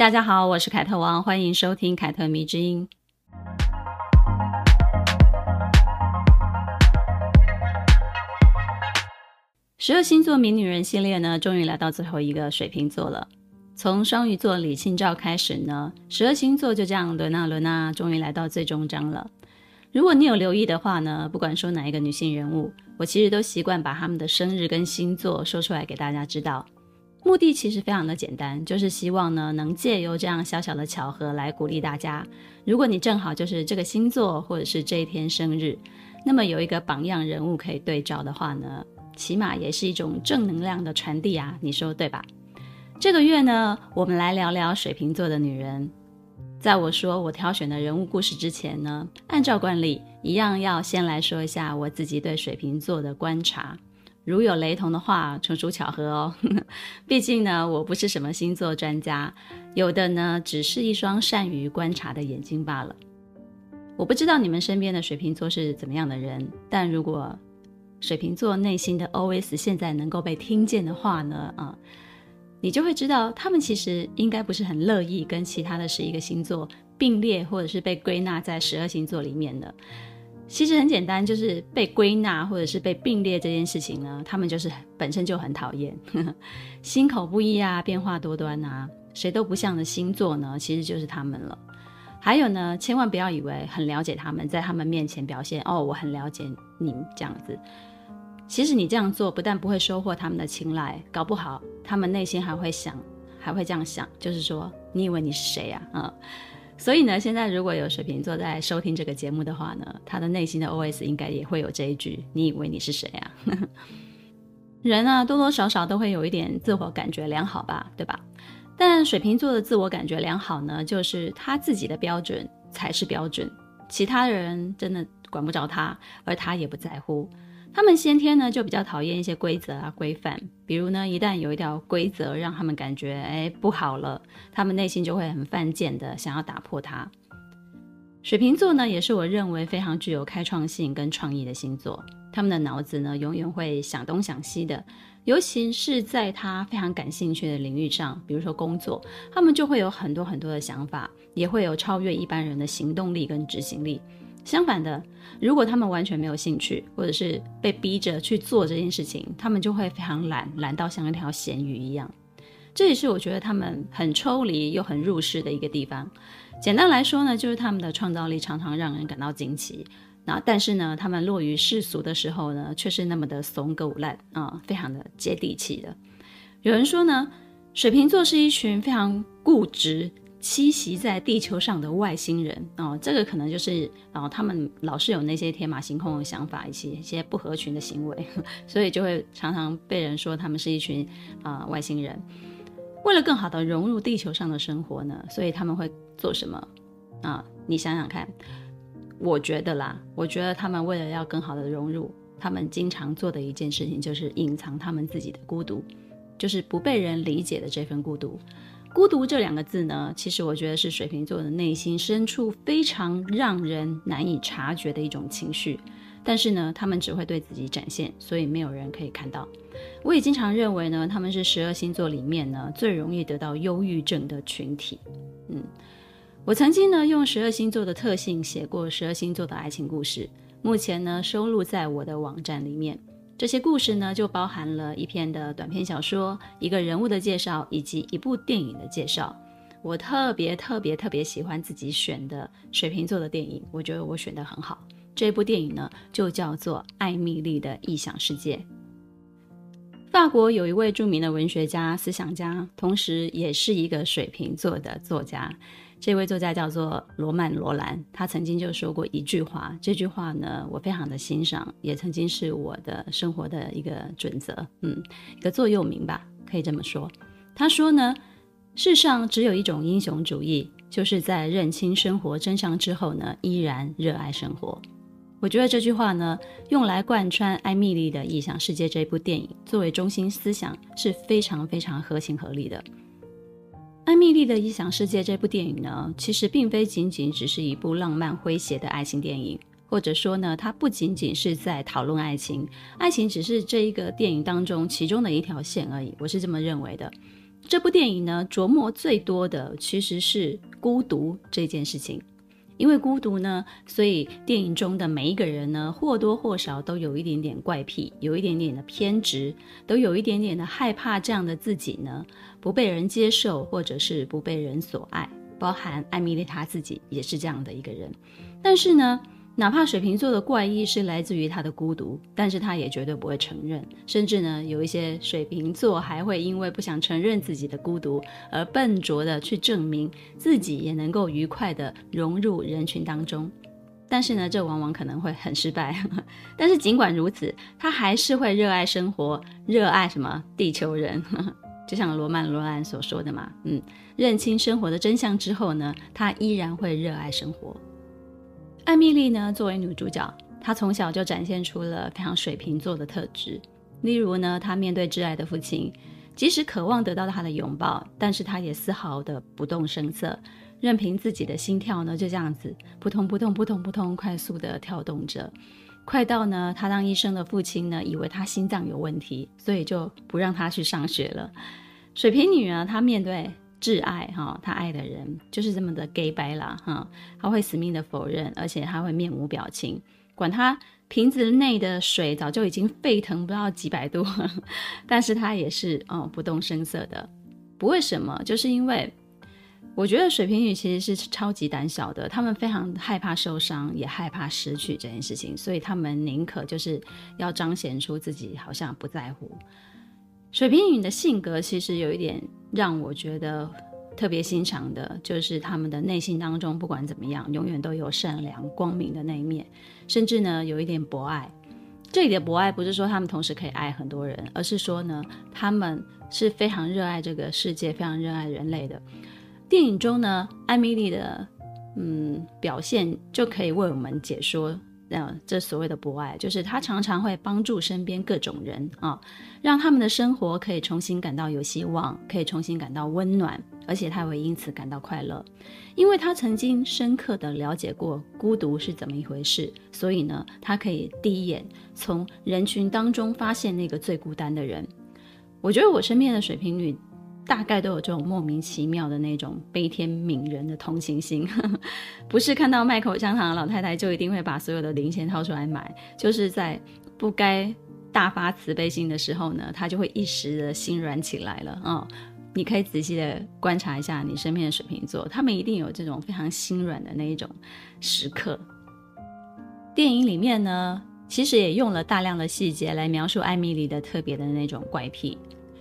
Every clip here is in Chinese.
大家好，我是凯特王，欢迎收听凯特迷之音。十二星座迷女人系列呢，终于来到最后一个水瓶座了。从双鱼座李清照开始呢，十二星座就这样轮啊轮啊，终于来到最终章了。如果你有留意的话呢，不管说哪一个女性人物，我其实都习惯把她们的生日跟星座说出来给大家知道。目的其实非常的简单，就是希望呢，能借由这样小小的巧合来鼓励大家。如果你正好就是这个星座或者是这一天生日，那么有一个榜样人物可以对照的话呢，起码也是一种正能量的传递啊，你说对吧？这个月呢，我们来聊聊水瓶座的女人。在我说我挑选的人物故事之前呢，按照惯例，一样要先来说一下我自己对水瓶座的观察。如有雷同的话，纯属巧合哦。毕竟呢，我不是什么星座专家，有的呢，只是一双善于观察的眼睛罢了。我不知道你们身边的水瓶座是怎么样的人，但如果水瓶座内心的 OS 现在能够被听见的话呢，啊，你就会知道他们其实应该不是很乐意跟其他的十一个星座并列，或者是被归纳在十二星座里面的。其实很简单，就是被归纳或者是被并列这件事情呢，他们就是本身就很讨厌，心口不一啊，变化多端啊，谁都不像的星座呢，其实就是他们了。还有呢，千万不要以为很了解他们，在他们面前表现哦，我很了解你这样子。其实你这样做不但不会收获他们的青睐，搞不好他们内心还会想，还会这样想，就是说，你以为你是谁呀？啊，所以呢，现在如果有水瓶座在收听这个节目的话呢，他的内心的 OS 应该也会有这一句：你以为你是谁呀？人啊，多多少少都会有一点自我感觉良好吧，对吧？但水瓶座的自我感觉良好呢，就是他自己的标准才是标准，其他人真的管不着他，而他也不在乎。他们先天呢就比较讨厌一些规则啊规范，比如呢，一旦有一条规则让他们感觉哎不好了，他们内心就会很犯贱的想要打破它。水瓶座呢也是我认为非常具有开创性跟创意的星座，他们的脑子呢永远会想东想西的，尤其是在他非常感兴趣的领域上，比如说工作，他们就会有很多很多的想法，也会有超越一般人的行动力跟执行力。相反的，如果他们完全没有兴趣，或者是被逼着去做这件事情，他们就会非常懒，懒到像一条咸鱼一样。这也是我觉得他们很抽离又很入世的一个地方。简单来说呢，就是他们的创造力常常让人感到惊奇。那但是呢，他们落于世俗的时候呢，却是那么的怂狗烂啊，非常的接地气的。有人说呢，水瓶座是一群非常固执。栖息在地球上的外星人哦，这个可能就是哦，他们老是有那些天马行空的想法，一些一些不合群的行为，所以就会常常被人说他们是一群啊、外星人。为了更好的融入地球上的生活呢，所以他们会做什么啊、你想想看，我觉得啦，我觉得他们为了要更好的融入，他们经常做的一件事情就是隐藏他们自己的孤独，就是不被人理解的这份孤独。孤独这两个字呢，其实我觉得是水瓶座的内心深处非常让人难以察觉的一种情绪，但是呢，他们只会对自己展现，所以没有人可以看到。我也经常认为呢，他们是十二星座里面呢最容易得到忧郁症的群体。嗯，我曾经呢用十二星座的特性写过十二星座的爱情故事，目前呢收录在我的网站里面。这些故事呢，就包含了一篇的短篇小说、一个人物的介绍以及一部电影的介绍。我特别特别特别喜欢自己选的水瓶座的电影，我觉得我选得很好。这部电影呢，就叫做《艾米丽的异想世界》。法国有一位著名的文学家、思想家，同时也是一个水瓶座的作家。这位作家叫做罗曼·罗兰，他曾经就说过一句话，这句话呢，我非常的欣赏，也曾经是我的生活的一个准则，嗯，一个座右铭吧，可以这么说。他说呢，世上只有一种英雄主义，就是在认清生活真相之后呢，依然热爱生活。我觉得这句话呢，用来贯穿艾蜜莉的异想世界这部电影作为中心思想是非常非常合情合理的。艾蜜莉的异想世界这部电影呢，其实并非仅仅只是一部浪漫诙谐的爱情电影，或者说呢，它不仅仅是在讨论爱情，爱情只是这一个电影当中其中的一条线而已。我是这么认为的。这部电影呢，琢磨最多的其实是孤独这件事情。因为孤独呢，所以电影中的每一个人呢，或多或少都有一点点怪癖，有一点点的偏执，都有一点点的害怕这样的自己呢，不被人接受，或者是不被人所爱。包含艾米丽她自己也是这样的一个人，但是呢。哪怕水瓶座的怪异是来自于他的孤独，但是他也绝对不会承认。甚至呢，有一些水瓶座还会因为不想承认自己的孤独，而笨拙的去证明自己也能够愉快的融入人群当中。但是呢，这往往可能会很失败。但是尽管如此，他还是会热爱生活，热爱什么地球人。就像罗曼·罗兰所说的嘛，嗯，认清生活的真相之后呢，他依然会热爱生活。艾米丽呢，作为女主角，她从小就展现出了非常水瓶座的特质。例如呢，她面对挚爱的父亲，即使渴望得到他的拥抱，但是她也丝毫的不动声色，任凭自己的心跳呢就这样子扑通扑通扑通扑通快速的跳动着，快到呢，她当医生的父亲呢以为她心脏有问题，所以就不让她去上学了。水瓶女啊，她面对。挚爱哈，他爱的人就是这么的假掰啦哈，他会死命的否认，而且他会面无表情，管他瓶子内的水早就已经沸腾不知道几百度，但是他也是哦不动声色的。不为什么，就是因为我觉得水瓶女其实是超级胆小的，他们非常害怕受伤，也害怕失去这件事情，所以他们宁可就是要彰显出自己好像不在乎。水瓶女的性格其实有一点让我觉得特别欣赏的，就是他们的内心当中不管怎么样，永远都有善良光明的那一面，甚至呢有一点博爱。这里的博爱不是说他们同时可以爱很多人，而是说呢他们是非常热爱这个世界，非常热爱人类的。电影中呢，艾米丽的嗯表现就可以为我们解说。嗯，这所谓的博爱，就是他常常会帮助身边各种人啊，让他们的生活可以重新感到有希望，可以重新感到温暖，而且他会因此感到快乐，因为他曾经深刻的了解过孤独是怎么一回事，所以呢，他可以第一眼从人群当中发现那个最孤单的人。我觉得我身边的水瓶女。大概都有这种莫名其妙的那种悲天悯人的同情心，不是看到卖口香糖的老太太就一定会把所有的零钱掏出来买，就是在不该大发慈悲心的时候呢，她就会一时的心软起来了啊、哦！你可以仔细的观察一下你身边的水瓶座，他们一定有这种非常心软的那一种时刻。电影里面呢，其实也用了大量的细节来描述艾米莉的特别的那种怪癖。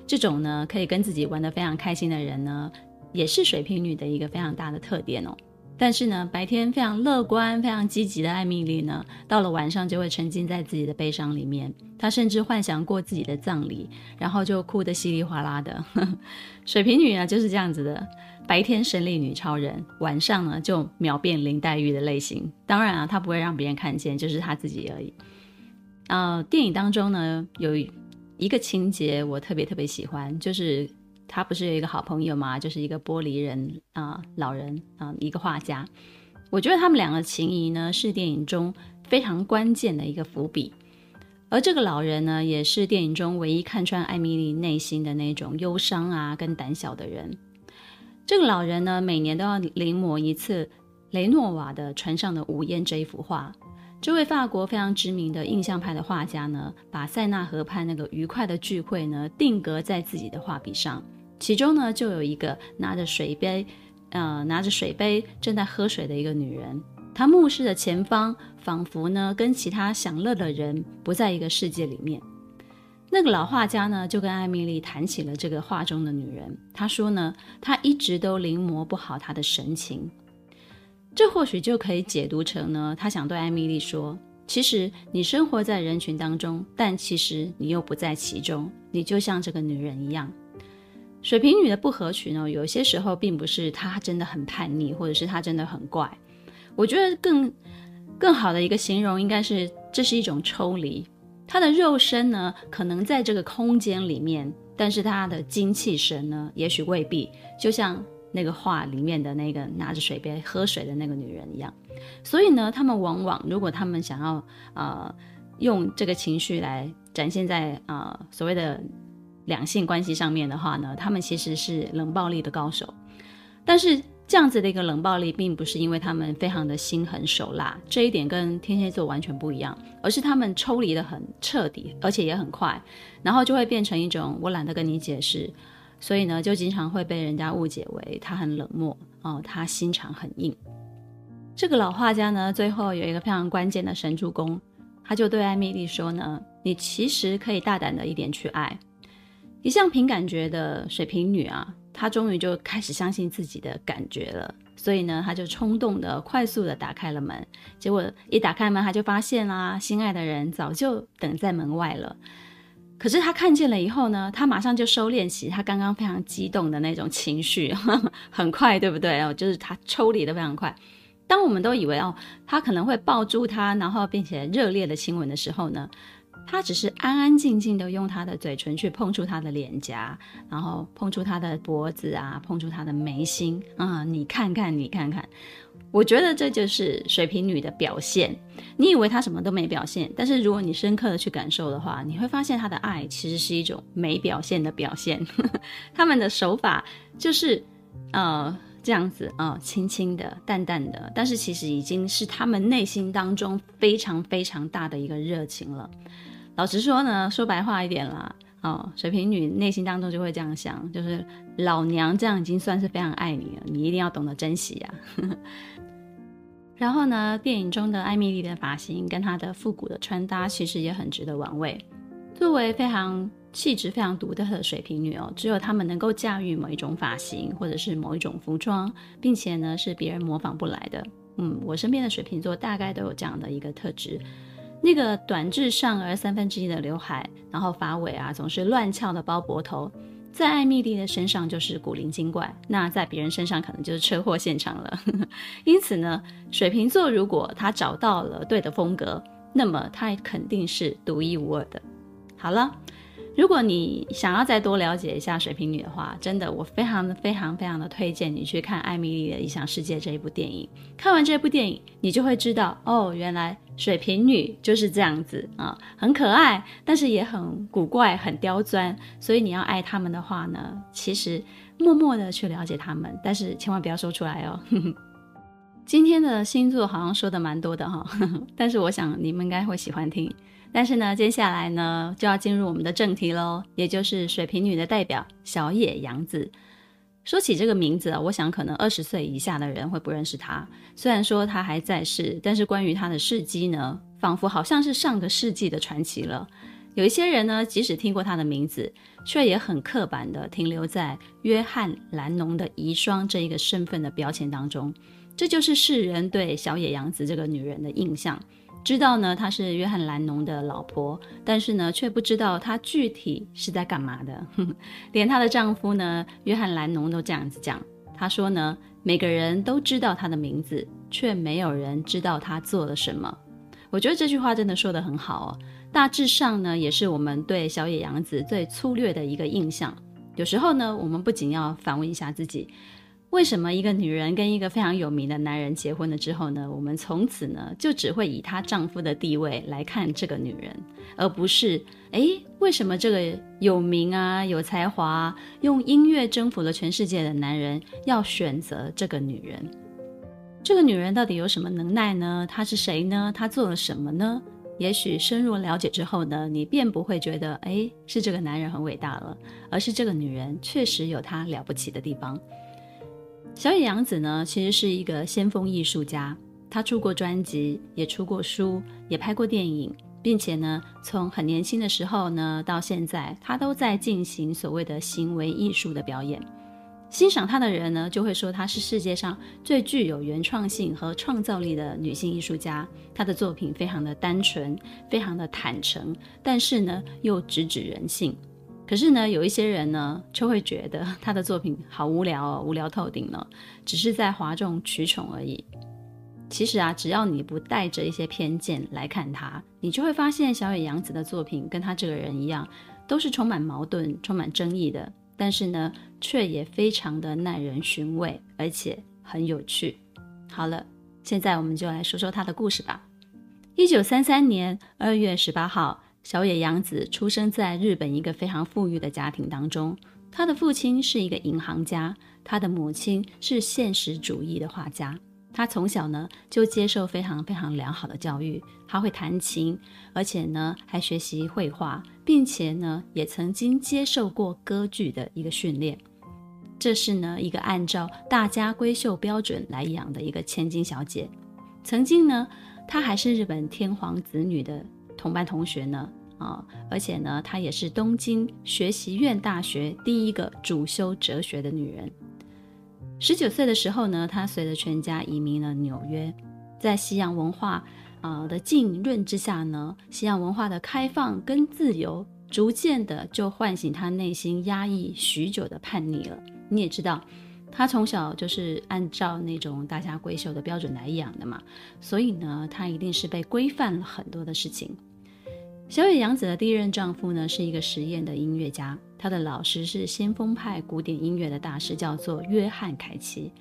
这种呢，可以跟自己玩得非常开心的人呢，也是水瓶女的一个非常大的特点哦。但是呢，白天非常乐观、非常积极的艾米莉呢，到了晚上就会沉浸在自己的悲伤里面。她甚至幻想过自己的葬礼，然后就哭得稀里哗啦的。水瓶女呢就是这样子的，白天神力女超人，晚上呢就秒变林黛玉的类型。当然啊，她不会让别人看见，就是她自己而已。呃，电影当中呢有。一个情节我特别特别喜欢，就是他不是有一个好朋友嘛？就是一个玻璃人啊、老人啊、一个画家。我觉得他们两个情谊呢，是电影中非常关键的一个伏笔。而这个老人呢，也是电影中唯一看穿艾米丽内心的那种忧伤啊跟胆小的人。这个老人呢，每年都要临摹一次雷诺瓦的《船上的午宴》这一幅画。这位法国非常知名的印象派的画家呢，把塞纳河畔那个愉快的聚会呢定格在自己的画笔上。其中呢，就有一个拿着水杯，呃，拿着水杯正在喝水的一个女人。她目视的前方，仿佛呢跟其他享乐的人不在一个世界里面。那个老画家呢，就跟艾米丽谈起了这个画中的女人。他说呢，他一直都临摹不好她的神情。这或许就可以解读成呢，他想对艾米丽说：“其实你生活在人群当中，但其实你又不在其中，你就像这个女人一样。”水瓶女的不合群呢，有些时候并不是她真的很叛逆，或者是她真的很怪。我觉得更更好的一个形容应该是这是一种抽离。她的肉身呢，可能在这个空间里面，但是她的精气神呢，也许未必。就像那个画里面的那个拿着水杯喝水的那个女人一样。所以呢，他们往往如果他们想要呃用这个情绪来展现在呃所谓的两性关系上面的话呢，他们其实是冷暴力的高手。但是这样子的一个冷暴力，并不是因为他们非常的心狠手辣，这一点跟天蝎座完全不一样，而是他们抽离得很彻底，而且也很快，然后就会变成一种我懒得跟你解释，所以呢，就经常会被人家误解为他很冷漠哦，他心肠很硬。这个老画家呢，最后有一个非常关键的神助攻，他就对艾米莉说呢：“你其实可以大胆的一点去爱。”一向凭感觉的水瓶女啊。她终于就开始相信自己的感觉了，所以呢，他就冲动的、快速的打开了门。结果一打开门，他就发现啦，心爱的人早就等在门外了。可是他看见了以后呢，他马上就收敛起他刚刚非常激动的那种情绪，很快，对不对？哦，就是他抽离的非常快。当我们都以为哦，他可能会抱住他，然后并且热烈的亲吻的时候呢，他只是安安静静的用他的嘴唇去碰触他的脸颊，然后碰触他的脖子啊，碰触他的眉心啊，你看看，你看看，我觉得这就是水瓶女的表现。你以为她什么都没表现，但是如果你深刻的去感受的话，你会发现她的爱其实是一种没表现的表现。他们的手法就是呃这样子啊，呃，轻轻的、淡淡的，但是其实已经是他们内心当中非常非常大的一个热情了。老实说呢，说白话一点啦，哦，水瓶女内心当中就会这样想，就是老娘这样已经算是非常爱你了，你一定要懂得珍惜啊。然后呢，电影中的艾米丽的发型跟她的复古的穿搭，其实也很值得玩味。作为非常气质非常独特的水瓶女哦，只有她们能够驾驭某一种发型或者是某一种服装，并且呢是别人模仿不来的。嗯，我身边的水瓶座大概都有这样的一个特质。那个短至上而三分之一的刘海，然后发尾啊总是乱翘的包脖头，在艾米丽的身上就是古灵精怪，那在别人身上可能就是车祸现场了。因此呢，水瓶座如果他找到了对的风格，那么他肯定是独一无二的。好了。如果你想要再多了解一下水瓶女的话，真的，我非常非常非常的推荐你去看《艾米丽的理想世界》这一部电影。看完这部电影，你就会知道，哦，原来水瓶女就是这样子啊，很可爱，但是也很古怪、很刁钻。所以你要爱他们的话呢，其实默默的去了解他们，但是千万不要说出来哦。今天的星座好像说的蛮多的哈，但是我想你们应该会喜欢听。但是呢，接下来呢就要进入我们的正题喽，也就是水瓶女的代表小野洋子。说起这个名字啊，我想可能二十岁以下的人会不认识她。虽然说她还在世，但是关于她的事迹呢，仿佛好像是上个世纪的传奇了。有一些人呢，即使听过她的名字，却也很刻板地停留在约翰·兰农的遗孀这一个身份的标签当中。这就是世人对小野洋子这个女人的印象。知道呢，她是约翰·兰农的老婆，但是呢，却不知道她具体是在干嘛的。连她的丈夫呢，约翰·兰农都这样子讲。他说呢，每个人都知道她的名字，却没有人知道她做了什么。我觉得这句话真的说得很好哦。大致上呢，也是我们对小野洋子最粗略的一个印象。有时候呢，我们不仅要反问一下自己。为什么一个女人跟一个非常有名的男人结婚了之后呢，我们从此呢就只会以她丈夫的地位来看这个女人，而不是诶，为什么这个有名啊、有才华、用音乐征服了全世界的男人要选择这个女人？这个女人到底有什么能耐呢？她是谁呢？她做了什么呢？也许深入了解之后呢，你便不会觉得诶，是这个男人很伟大了，而是这个女人确实有她了不起的地方。小野洋子呢，其实是一个先锋艺术家。她出过专辑，也出过书，也拍过电影，并且呢，从很年轻的时候呢，到现在，她都在进行所谓的行为艺术的表演。欣赏她的人呢，就会说她是世界上最具有原创性和创造力的女性艺术家。她的作品非常的单纯，非常的坦诚，但是呢，又直指人性。可是呢，有一些人呢，就会觉得 他的作品好无聊哦，无聊透顶了，只是在哗众取宠而已。其实啊，只要你不带着一些偏见来看他，你就会发现小野洋子的作品跟他这个人一样，都是充满矛盾、充满争议的。但是呢，却也非常的耐人寻味，而且很有趣。好了，现在我们就来说说他的故事吧。一九三三年二月十八号，小野洋子出生在日本一个非常富裕的家庭当中。她的父亲是一个银行家，她的母亲是现实主义的画家。她从小呢就接受非常非常良好的教育，她会弹琴，而且呢还学习绘画，并且呢也曾经接受过歌剧的一个训练。这是呢一个按照大家闺秀标准来养的一个千金小姐。曾经呢，她还是日本天皇子女的同班同学呢啊，而且呢她也是东京学习院大学第一个主修哲学的女人。十九岁的时候呢，她随着全家移民了纽约，在西洋文化啊的浸润之下呢，西洋文化的开放跟自由，逐渐的就唤醒他内心压抑许久的叛逆了。你也知道，他从小就是按照那种大家闺秀的标准来养的嘛，所以呢，他一定是被规范了很多的事情。小野洋子的第一任丈夫呢，是一个实验的音乐家，他的老师是先锋派古典音乐的大师，叫做约翰凯奇。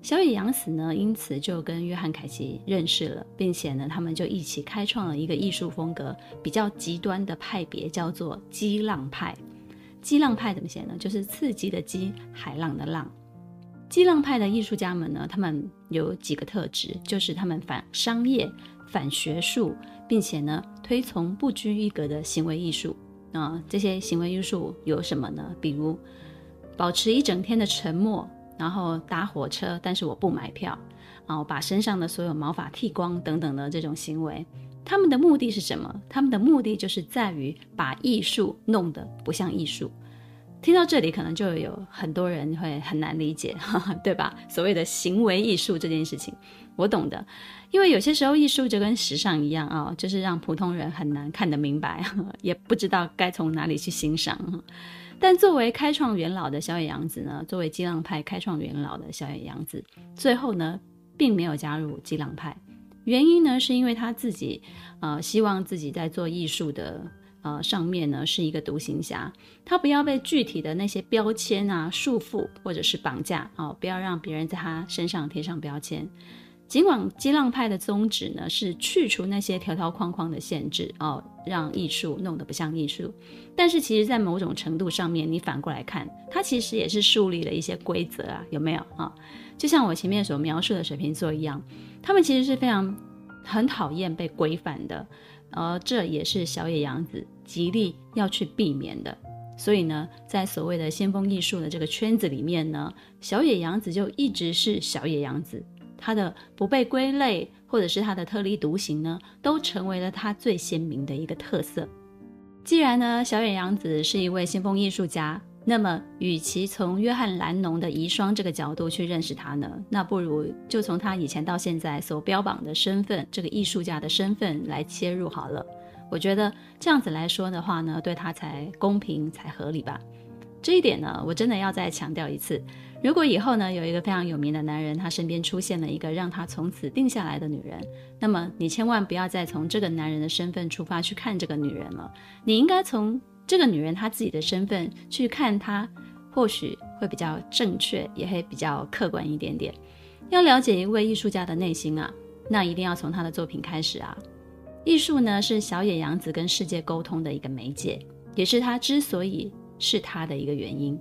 小野洋子呢，因此就跟约翰凯奇认识了，并且呢，他们就一起开创了一个艺术风格比较极端的派别，叫做激浪派。激浪派怎么写呢？就是刺激的激，海浪的浪。激浪派的艺术家们呢，他们有几个特质，就是他们反商业、反学术。并且呢，推崇不拘一格的行为艺术啊、这些行为艺术有什么呢？比如保持一整天的沉默，然后搭火车，但是我不买票，然后把身上的所有毛发剃光等等的这种行为，他们的目的是什么？他们的目的就是在于把艺术弄得不像艺术。听到这里，可能就有很多人会很难理解，对吧？所谓的行为艺术这件事情，我懂的，因为有些时候艺术就跟时尚一样啊、就是让普通人很难看得明白，也不知道该从哪里去欣赏。但作为开创元老的小野洋子呢，作为激浪派开创元老的小野洋子，最后呢，并没有加入激浪派，原因呢，是因为他自己，呃，希望自己在做艺术的。呃，上面呢是一个独行侠，他不要被具体的那些标签啊束缚或者是绑架哦，不要让别人在他身上贴上标签。尽管激浪派的宗旨呢是去除那些条条框框的限制哦，让艺术弄得不像艺术，但是其实，在某种程度上面，你反过来看，他其实也是树立了一些规则啊，有没有啊？就像我前面所描述的水瓶座一样，他们其实是非常很讨厌被规范的。而这也是小野洋子极力要去避免的，所以呢，在所谓的先锋艺术的这个圈子里面呢，小野洋子就一直是小野洋子，她的不被归类或者是她的特立独行呢，都成为了她最鲜明的一个特色。既然呢，小野洋子是一位先锋艺术家。那么，与其从约翰·兰农的遗孀这个角度去认识他呢，那不如就从他以前到现在所标榜的身份，这个艺术家的身份来切入好了。我觉得这样子来说的话呢，对他才公平才合理吧。这一点呢，我真的要再强调一次。如果以后呢，有一个非常有名的男人，他身边出现了一个让他从此定下来的女人，那么你千万不要再从这个男人的身份出发去看这个女人了，你应该从。这个女人她自己的身份去看她，或许会比较正确，也会比较客观一点点。要了解一位艺术家的内心啊，那一定要从他的作品开始啊。艺术呢，是小野洋子跟世界沟通的一个媒介，也是他之所以是他的一个原因。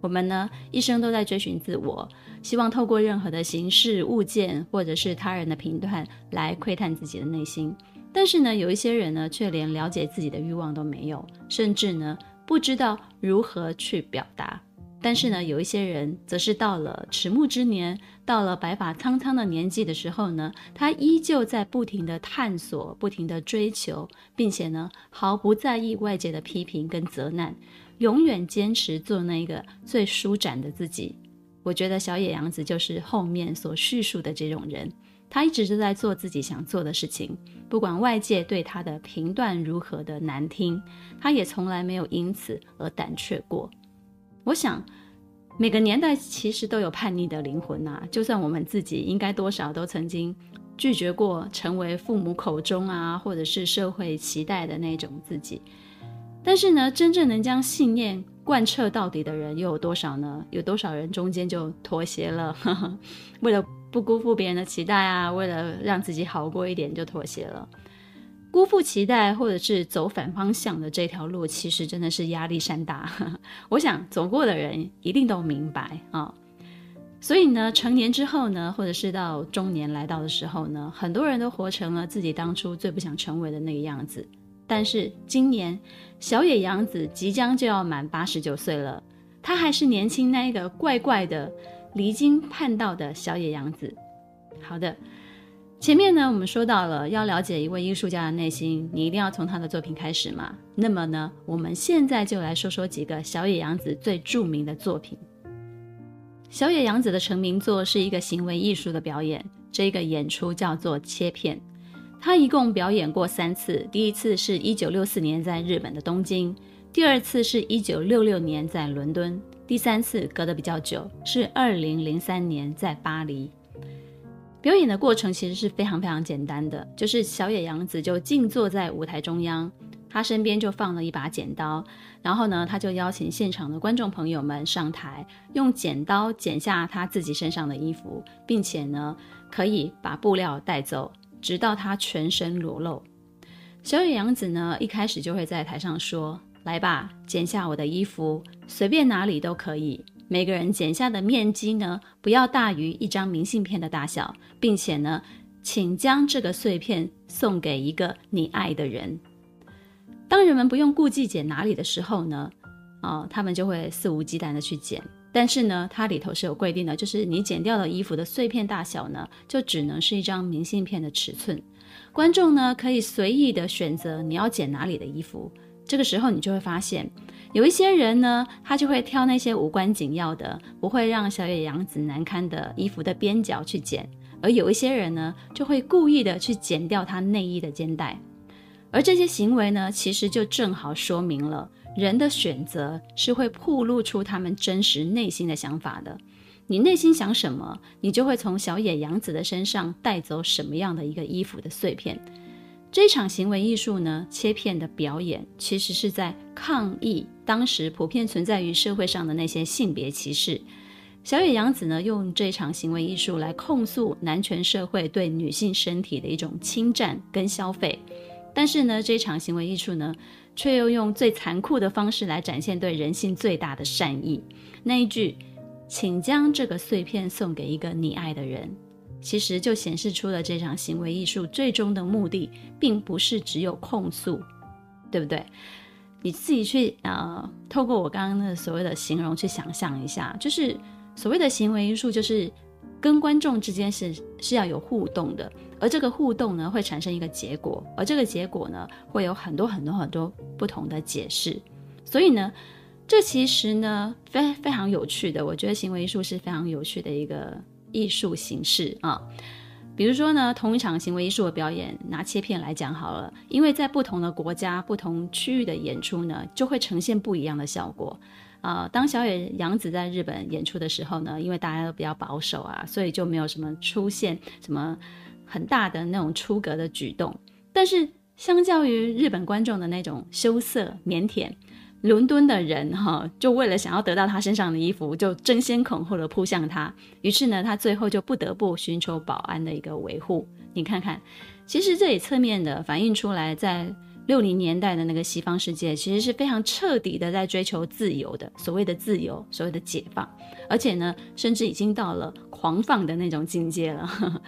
我们呢，一生都在追寻自我，希望透过任何的形式、物件，或者是他人的评断，来窥探自己的内心。但是呢，有一些人呢，却连了解自己的欲望都没有，甚至呢，不知道如何去表达。但是呢，有一些人则是到了迟暮之年，到了白发苍苍的年纪的时候呢，他依旧在不停地探索、不停地追求，并且呢，毫不在意外界的批评跟责难，永远坚持做那个最舒展的自己。我觉得小野洋子就是后面所叙述的这种人。他一直都在做自己想做的事情，不管外界对他的评断如何的难听，他也从来没有因此而胆怯过。我想，每个年代其实都有叛逆的灵魂呐，就算我们自己，应该多少都曾经拒绝过成为父母口中啊，或者是社会期待的那种自己。但是呢，真正能将信念贯彻到底的人又有多少呢？有多少人中间就妥协了？为了不辜负别人的期待啊，为了让自己好过一点就妥协了。辜负期待，或者是走反方向的这条路，其实真的是压力山大。我想走过的人一定都明白啊。所以呢，成年之后呢，或者是到中年来到的时候呢，很多人都活成了自己当初最不想成为的那个样子。但是今年，小野洋子即将就要满八十九岁了，她还是年轻那一个怪怪的、离经叛道的小野洋子。好的。前面呢，我们说到了要了解一位艺术家的内心，你一定要从他的作品开始嘛。那么呢，我们现在就来说说几个小野洋子最著名的作品。小野洋子的成名作是一个行为艺术的表演，这个演出叫做切片。他一共表演过三次，第一次是一九六四年在日本的东京，第二次是一九六六年在伦敦，第三次隔得比较久，是二零零三年在巴黎。表演的过程其实是非常非常简单的，就是小野洋子就静坐在舞台中央，他身边就放了一把剪刀，然后呢，他就邀请现场的观众朋友们上台，用剪刀剪下他自己身上的衣服，并且呢，可以把布料带走，直到他全身裸露。小野洋子呢，一开始就会在台上说：“来吧，剪下我的衣服，随便哪里都可以。”每个人剪下的面积呢，不要大于一张明信片的大小，并且呢，请将这个碎片送给一个你爱的人。当人们不用顾忌剪哪里的时候呢，哦，他们就会肆无忌惮的去剪。但是呢，它里头是有规定的，就是你剪掉的衣服的碎片大小呢，就只能是一张明信片的尺寸。观众呢，可以随意的选择你要剪哪里的衣服。这个时候，你就会发现。有一些人呢，他就会挑那些无关紧要的，不会让小野洋子难堪的衣服的边角去剪；而有一些人呢，就会故意的去剪掉他内衣的肩带。而这些行为呢，其实就正好说明了人的选择是会暴露出他们真实内心的想法的。你内心想什么，你就会从小野洋子的身上带走什么样的一个衣服的碎片。这场行为艺术呢，切片的表演，其实是在抗议当时普遍存在于社会上的那些性别歧视。小野洋子呢，用这场行为艺术来控诉男权社会对女性身体的一种侵占跟消费。但是呢，这场行为艺术呢，却又用最残酷的方式来展现对人性最大的善意。那一句，请将这个碎片送给一个你爱的人。其实就显示出了这场行为艺术最终的目的，并不是只有控诉，对不对？你自己去啊、呃，透过我刚刚的所谓的形容去想象一下，就是所谓的行为艺术，就是跟观众之间是是要有互动的，而这个互动呢，会产生一个结果，而这个结果呢，会有很多很多很多不同的解释。所以呢，这其实呢，非非常有趣的，我觉得行为艺术是非常有趣的一个。艺术形式啊，比如说呢，同一场行为艺术的表演，拿切片来讲好了，因为在不同的国家、不同区域的演出呢，就会呈现不一样的效果。啊、呃，当小野洋子在日本演出的时候呢，因为大家都比较保守啊，所以就没有什么出现什么很大的那种出格的举动。但是相较于日本观众的那种羞涩腼腆。伦敦的人哈，就为了想要得到他身上的衣服，就争先恐后的扑向他。于是呢，他最后就不得不寻求保安的一个维护。你看看，其实这也侧面的反映出来，在六零年代的那个西方世界，其实是非常彻底的在追求自由的，所谓的自由，所谓的解放，而且呢，甚至已经到了狂放的那种境界了。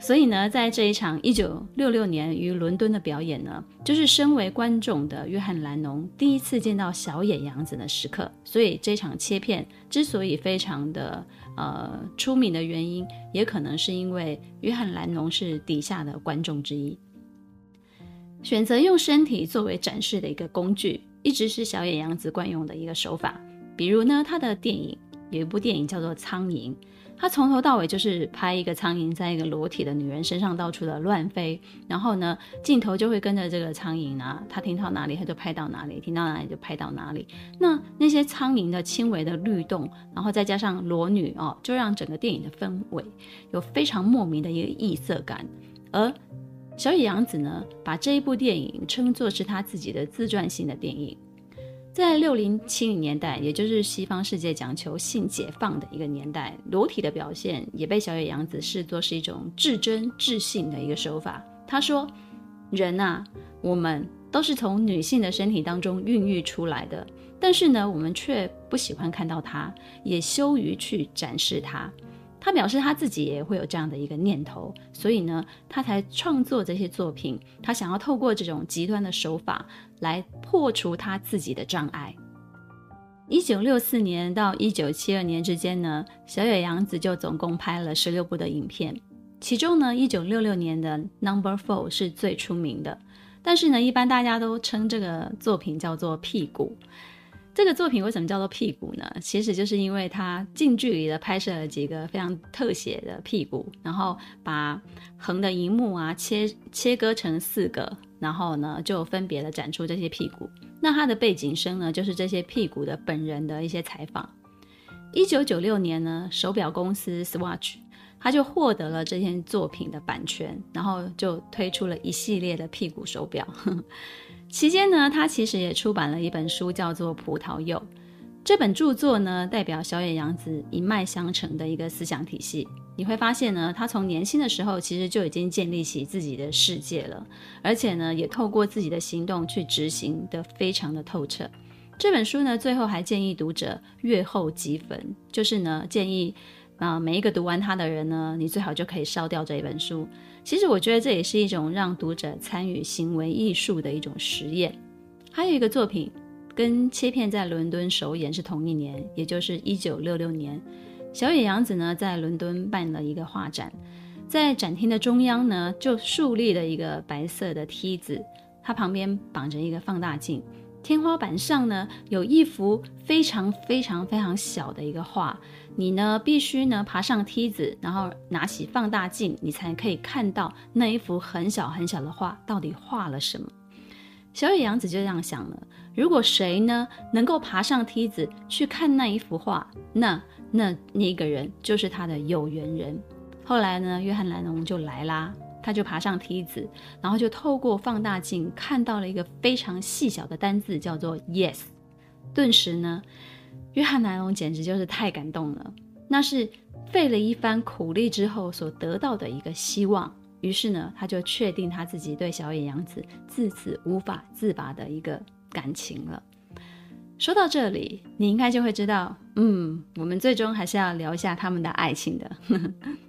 所以呢，在这一场一九六六年于伦敦的表演呢，就是身为观众的约翰·兰农第一次见到小野洋子的时刻。所以这场切片之所以非常的呃出名的原因，也可能是因为约翰·兰农是底下的观众之一。选择用身体作为展示的一个工具，一直是小野洋子惯用的一个手法。比如呢，他的电影有一部电影叫做《苍蝇》。他从头到尾就是拍一个苍蝇在一个裸体的女人身上到处的乱飞，然后呢，镜头就会跟着这个苍蝇啊，他听到哪里他就拍到哪里，听到哪里就拍到哪里。那那些苍蝇的轻微的律动，然后再加上裸女哦，就让整个电影的氛围有非常莫名的一个异色感。而小野洋子呢，把这一部电影称作是他自己的自传性的电影。在六零七零年代，也就是西方世界讲求性解放的一个年代，裸体的表现也被小野洋子视作是一种至真至性的一个手法。他说：“人啊，我们都是从女性的身体当中孕育出来的，但是呢，我们却不喜欢看到它，也羞于去展示它。”他表示他自己也会有这样的一个念头，所以呢，他才创作这些作品。他想要透过这种极端的手法来破除他自己的障碍。一九六四年到一九七二年之间呢，小野洋子就总共拍了十六部的影片，其中呢，一九六六年的《Number Four》是最出名的，但是呢，一般大家都称这个作品叫做“屁股”。这个作品为什么叫做屁股呢？其实就是因为它近距离的拍摄了几个非常特写的屁股，然后把横的荧幕啊切切割成四个，然后呢就分别的展出这些屁股。那它的背景声呢，就是这些屁股的本人的一些采访。一九九六年呢，手表公司 Swatch 他就获得了这件作品的版权，然后就推出了一系列的屁股手表。期间呢，他其实也出版了一本书，叫做《葡萄柚》。这本著作呢，代表小野洋子一脉相承的一个思想体系。你会发现呢，他从年轻的时候其实就已经建立起自己的世界了，而且呢，也透过自己的行动去执行得非常的透彻。这本书呢，最后还建议读者阅后即焚，就是呢，建议啊、每一个读完它的人呢，你最好就可以烧掉这一本书。其实我觉得这也是一种让读者参与行为艺术的一种实验。还有一个作品跟切片在伦敦首演是同一年，也就是一九六六年。小野洋子呢在伦敦办了一个画展，在展厅的中央呢就竖立了一个白色的梯子，它旁边绑着一个放大镜。天花板上呢有一幅非常非常非常小的一个画，你呢必须呢爬上梯子，然后拿起放大镜，你才可以看到那一幅很小很小的画到底画了什么。小野洋子就这样想了：如果谁呢能够爬上梯子去看那一幅画，那那那个人就是他的有缘人。后来呢，约翰·兰农就来啦。他就爬上梯子，然后就透过放大镜看到了一个非常细小的单字，叫做 “yes”。顿时呢，约翰·南龙简直就是太感动了，那是费了一番苦力之后所得到的一个希望。于是呢，他就确定他自己对小野洋子自此无法自拔的一个感情了。说到这里，你应该就会知道，嗯，我们最终还是要聊一下他们的爱情的。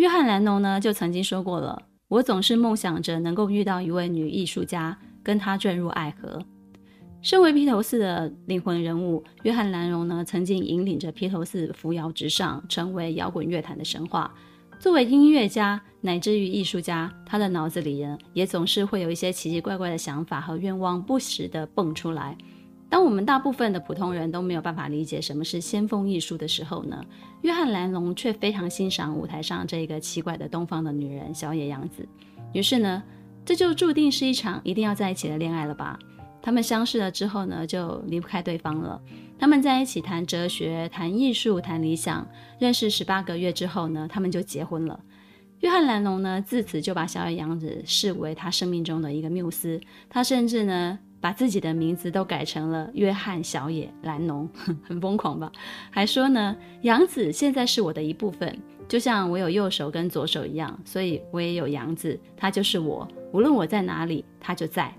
约翰·兰农呢，就曾经说过了：“我总是梦想着能够遇到一位女艺术家，跟她坠入爱河。”身为披头士的灵魂人物，约翰·兰农呢，曾经引领着披头士扶摇直上，成为摇滚乐坛的神话。作为音乐家乃至于艺术家，他的脑子里呢，也总是会有一些奇奇怪怪的想法和愿望，不时地蹦出来。当我们大部分的普通人都没有办法理解什么是先锋艺术的时候呢，约翰·兰龙却非常欣赏舞台上这个奇怪的东方的女人小野洋子。于是呢，这就注定是一场一定要在一起的恋爱了吧？他们相识了之后呢，就离不开对方了。他们在一起谈哲学、谈艺术、谈理想。认识十八个月之后呢，他们就结婚了。约翰·兰龙呢，自此就把小野洋子视为他生命中的一个缪斯。他甚至呢，把自己的名字都改成了约翰小野兰农，很疯狂吧？还说呢，杨子现在是我的一部分，就像我有右手跟左手一样，所以我也有杨子，他就是我，无论我在哪里，他就在。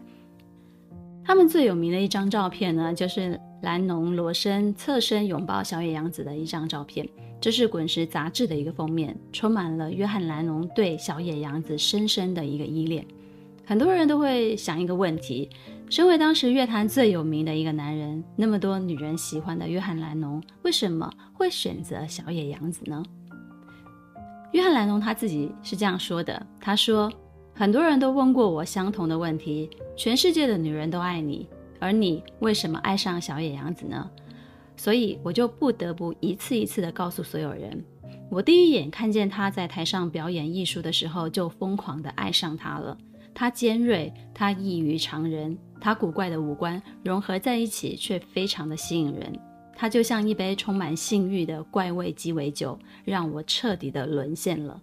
他们最有名的一张照片呢，就是兰农裸身侧身拥抱小野洋子的一张照片，这是滚石杂志的一个封面，充满了约翰兰农对小野洋子深深的一个依恋。很多人都会想一个问题。身为当时乐坛最有名的一个男人，那么多女人喜欢的约翰·兰农，为什么会选择小野洋子呢？约翰·兰农他自己是这样说的：“他说，很多人都问过我相同的问题，全世界的女人都爱你，而你为什么爱上小野洋子呢？所以我就不得不一次一次地告诉所有人，我第一眼看见他在台上表演艺术的时候，就疯狂地爱上他了。他尖锐，他异于常人，他古怪的五官融合在一起，却非常的吸引人。他就像一杯充满性欲的怪味鸡尾酒，让我彻底的沦陷了。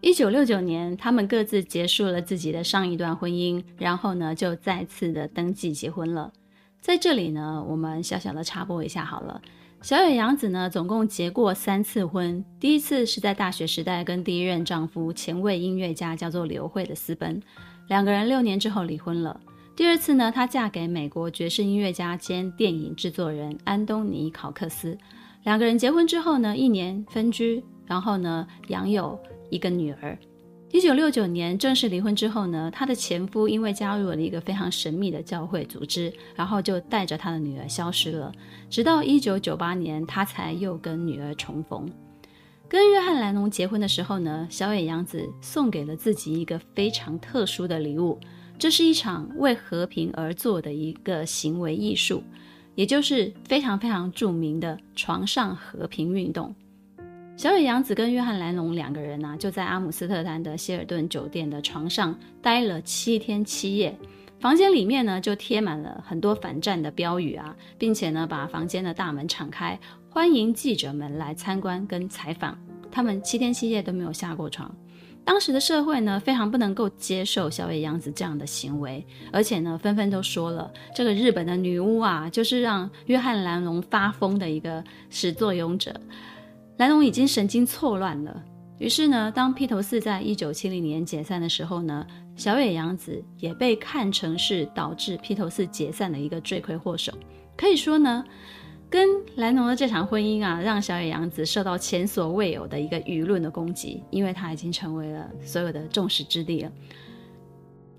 一九六九年，他们各自结束了自己的上一段婚姻，然后呢，就再次的登记结婚了。在这里呢，我们小小的插播一下好了。小野洋子呢，总共结过三次婚。第一次是在大学时代跟第一任丈夫前卫音乐家叫做刘慧的私奔，两个人六年之后离婚了。第二次呢，她嫁给美国爵士音乐家兼电影制作人安东尼考克斯，两个人结婚之后呢，一年分居，然后呢，养有一个女儿。一九六九年正式离婚之后呢，她的前夫因为加入了一个非常神秘的教会组织，然后就带着他的女儿消失了。直到一九九八年，他才又跟女儿重逢。跟约翰·莱农结婚的时候呢，小野洋子送给了自己一个非常特殊的礼物，这是一场为和平而做的一个行为艺术，也就是非常非常著名的床上和平运动。小野洋子跟约翰·兰农两个人呢、就在阿姆斯特丹的希尔顿酒店的床上待了七天七夜。房间里面呢，就贴满了很多反战的标语啊，并且呢，把房间的大门敞开，欢迎记者们来参观跟采访。他们七天七夜都没有下过床。当时的社会呢，非常不能够接受小野洋子这样的行为，而且呢，纷纷都说了，这个日本的女巫啊，就是让约翰·兰龙发疯的一个始作俑者。兰龙已经神经错乱了。于是呢，当披头四在一九七零年解散的时候呢，小野洋子也被看成是导致披头四解散的一个罪魁祸首。可以说呢，跟兰农的这场婚姻啊，让小野洋子受到前所未有的一个舆论的攻击，因为他已经成为了所有的众矢之的了。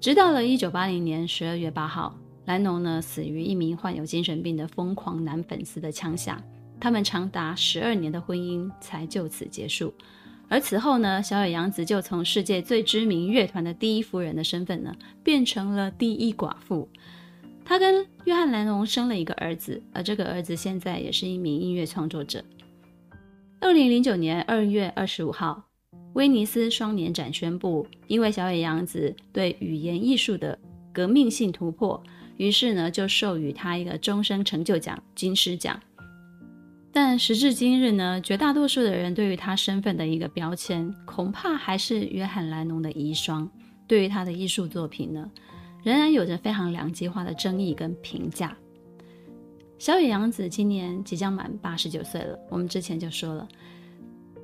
直到了一九八零年十二月八号，兰农呢死于一名患有精神病的疯狂男粉丝的枪下。他们长达十二年的婚姻才就此结束，而此后呢，小野洋子就从世界最知名乐团的第一夫人的身份呢，变成了第一寡妇。他跟约翰·兰农生了一个儿子，而这个儿子现在也是一名音乐创作者。二零零九年二月二十五号，威尼斯双年展宣布，因为小野洋子对语言艺术的革命性突破，于是呢，就授予他一个终生成就奖——金狮奖。但时至今日呢，绝大多数的人对于他身份的一个标签，恐怕还是约翰·兰农的遗孀。对于他的艺术作品呢，仍然有着非常两极化的争议跟评价。小野洋子今年即将满八十九岁了，我们之前就说了，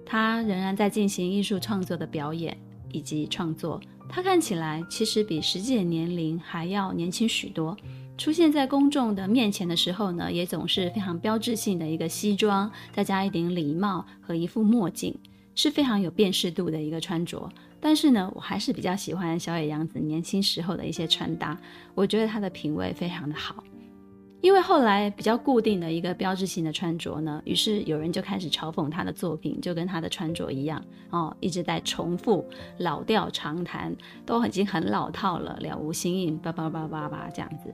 他仍然在进行艺术创作的表演以及创作。他看起来其实比实际的年龄还要年轻许多。出现在公众的面前的时候呢，也总是非常标志性的一个西装，再加一顶礼帽和一副墨镜，是非常有辨识度的一个穿着。但是呢，我还是比较喜欢小野洋子年轻时候的一些穿搭，我觉得她的品味非常的好。因为后来比较固定的一个标志性的穿着呢，于是有人就开始嘲讽她的作品，就跟她的穿着一样哦，一直在重复老调长谈，都已经很老套了，了无新意，叭叭叭叭叭这样子。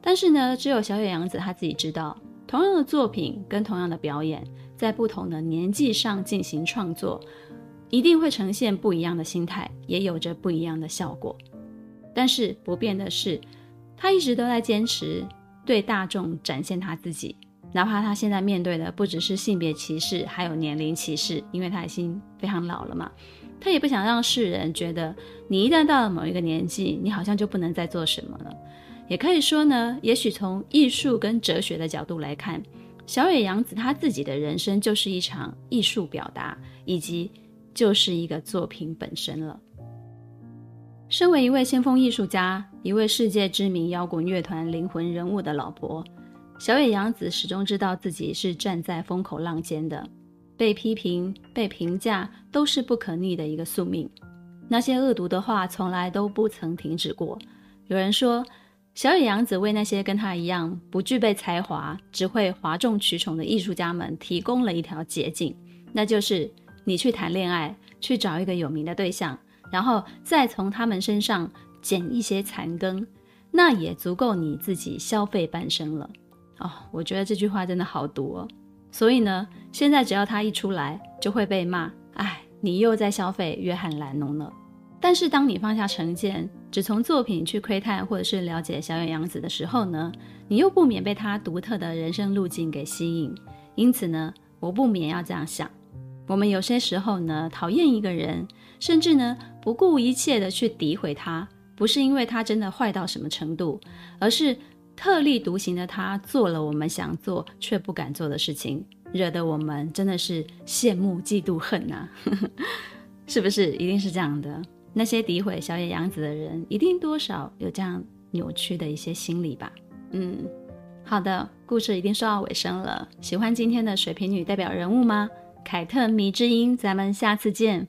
但是呢，只有小野洋子她自己知道，同样的作品跟同样的表演，在不同的年纪上进行创作，一定会呈现不一样的心态，也有着不一样的效果。但是不变的是，他一直都在坚持对大众展现他自己，哪怕他现在面对的不只是性别歧视，还有年龄歧视，因为他已经非常老了嘛，他也不想让世人觉得你一旦到了某一个年纪，你好像就不能再做什么了。也可以说呢，也许从艺术跟哲学的角度来看，小野洋子他自己的人生就是一场艺术表达，以及就是一个作品本身了。身为一位先锋艺术家，一位世界知名摇滚乐团灵魂人物的老婆，小野洋子始终知道自己是站在风口浪尖的，被批评、被评价都是不可逆的一个宿命。那些恶毒的话从来都不曾停止过。有人说，小野洋子为那些跟他一样不具备才华、只会哗众取宠的艺术家们提供了一条捷径，那就是你去谈恋爱，去找一个有名的对象，然后再从他们身上捡一些残羹，那也足够你自己消费半生了。哦，我觉得这句话真的好毒哦。所以呢，现在只要他一出来，就会被骂。哎，你又在消费约翰·兰农了。但是当你放下成见，只从作品去窥探或者是了解小野洋子的时候呢，你又不免被他独特的人生路径给吸引。因此呢，我不免要这样想：我们有些时候呢，讨厌一个人，甚至呢，不顾一切的去诋毁他，不是因为他真的坏到什么程度，而是。特立独行的他做了我们想做却不敢做的事情，惹得我们真的是羡慕、嫉妒、恨呐、啊，是不是？一定是这样的。那些诋毁小野洋子的人，一定多少有这样扭曲的一些心理吧？嗯，好的，故事已经说到尾声了。喜欢今天的水瓶女代表人物吗？凯特迷之音咱们下次见。